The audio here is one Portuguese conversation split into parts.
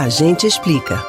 A gente explica.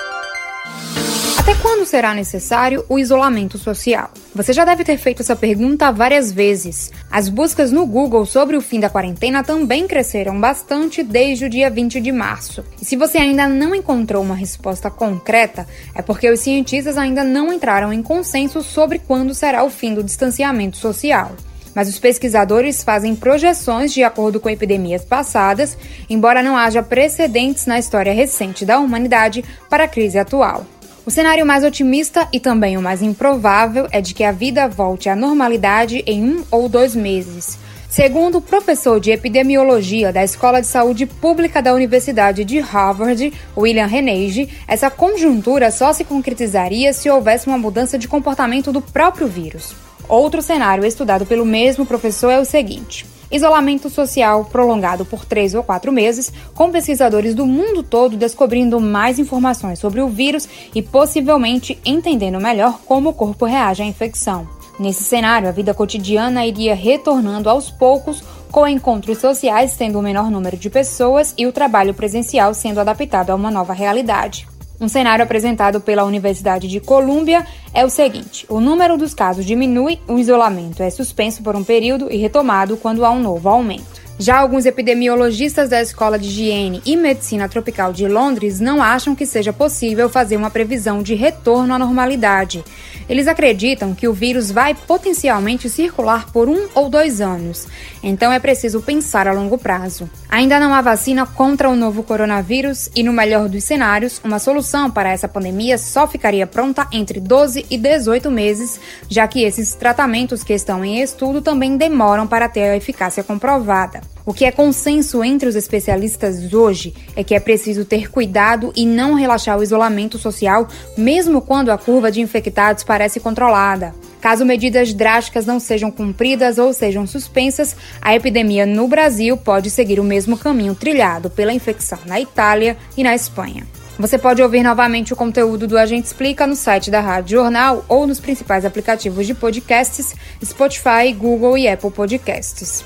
Até quando será necessário o isolamento social? Você já deve ter feito essa pergunta várias vezes. As buscas no Google sobre o fim da quarentena também cresceram bastante desde o dia 20 de março. E se você ainda não encontrou uma resposta concreta, é porque os cientistas ainda não entraram em consenso sobre quando será o fim do distanciamento social mas os pesquisadores fazem projeções de acordo com epidemias passadas, embora não haja precedentes na história recente da humanidade para a crise atual. O cenário mais otimista e também o mais improvável é de que a vida volte à normalidade em um ou dois meses. Segundo o professor de epidemiologia da Escola de Saúde Pública da Universidade de Harvard, William Reneige, essa conjuntura só se concretizaria se houvesse uma mudança de comportamento do próprio vírus. Outro cenário estudado pelo mesmo professor é o seguinte: isolamento social prolongado por três ou quatro meses, com pesquisadores do mundo todo descobrindo mais informações sobre o vírus e possivelmente entendendo melhor como o corpo reage à infecção. Nesse cenário, a vida cotidiana iria retornando aos poucos, com encontros sociais tendo o menor número de pessoas e o trabalho presencial sendo adaptado a uma nova realidade. Um cenário apresentado pela Universidade de Colômbia é o seguinte: o número dos casos diminui, o isolamento é suspenso por um período e retomado quando há um novo aumento. Já alguns epidemiologistas da Escola de Higiene e Medicina Tropical de Londres não acham que seja possível fazer uma previsão de retorno à normalidade. Eles acreditam que o vírus vai potencialmente circular por um ou dois anos, então é preciso pensar a longo prazo. Ainda não há vacina contra o novo coronavírus e, no melhor dos cenários, uma solução para essa pandemia só ficaria pronta entre 12 e 18 meses, já que esses tratamentos que estão em estudo também demoram para ter a eficácia comprovada. O que é consenso entre os especialistas hoje é que é preciso ter cuidado e não relaxar o isolamento social, mesmo quando a curva de infectados parece controlada. Caso medidas drásticas não sejam cumpridas ou sejam suspensas, a epidemia no Brasil pode seguir o mesmo caminho trilhado pela infecção na Itália e na Espanha. Você pode ouvir novamente o conteúdo do Agente Explica no site da Rádio Jornal ou nos principais aplicativos de podcasts Spotify, Google e Apple Podcasts.